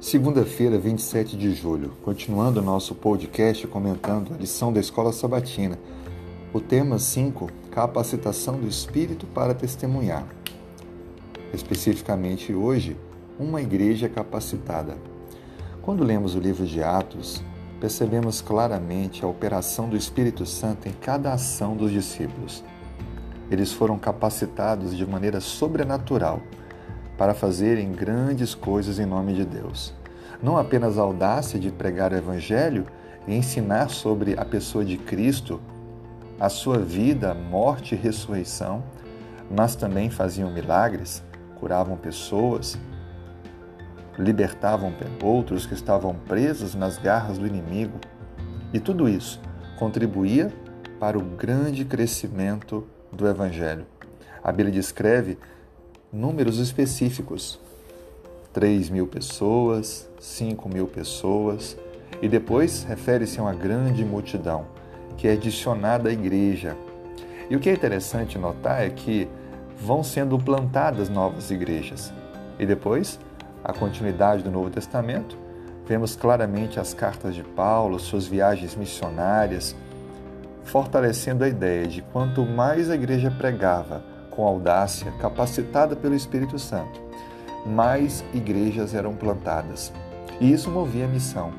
Segunda-feira, 27 de julho, continuando o nosso podcast comentando a lição da Escola Sabatina. O tema 5, capacitação do Espírito para testemunhar. Especificamente hoje, uma igreja capacitada. Quando lemos o livro de Atos, percebemos claramente a operação do Espírito Santo em cada ação dos discípulos. Eles foram capacitados de maneira sobrenatural para fazerem grandes coisas em nome de Deus. Não apenas a audácia de pregar o Evangelho e ensinar sobre a pessoa de Cristo, a sua vida, morte e ressurreição, mas também faziam milagres, curavam pessoas, libertavam outros que estavam presos nas garras do inimigo. E tudo isso contribuía para o grande crescimento do Evangelho. A Bíblia descreve números específicos: 3 mil pessoas, 5 mil pessoas, e depois refere-se a uma grande multidão que é adicionada à igreja. E o que é interessante notar é que vão sendo plantadas novas igrejas. E depois, a continuidade do Novo Testamento, vemos claramente as cartas de Paulo, suas viagens missionárias, fortalecendo a ideia de quanto mais a igreja pregava, com audácia, capacitada pelo Espírito Santo, mais igrejas eram plantadas. E isso movia a missão.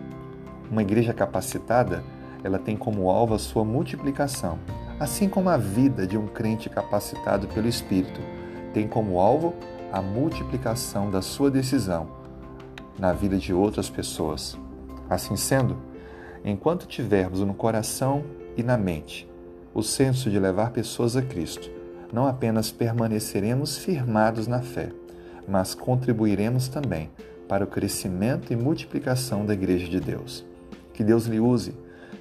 Uma igreja capacitada, ela tem como alvo a sua multiplicação, assim como a vida de um crente capacitado pelo Espírito tem como alvo a multiplicação da sua decisão na vida de outras pessoas. Assim sendo, enquanto tivermos no coração e na mente o senso de levar pessoas a Cristo, não apenas permaneceremos firmados na fé, mas contribuiremos também para o crescimento e multiplicação da Igreja de Deus. Que Deus lhe use,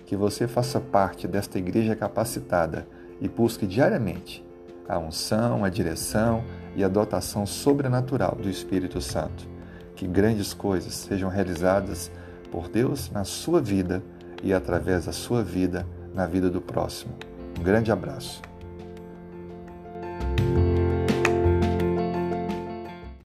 que você faça parte desta igreja capacitada e busque diariamente a unção, a direção e a dotação sobrenatural do Espírito Santo. Que grandes coisas sejam realizadas por Deus na sua vida e através da sua vida na vida do próximo. Um grande abraço.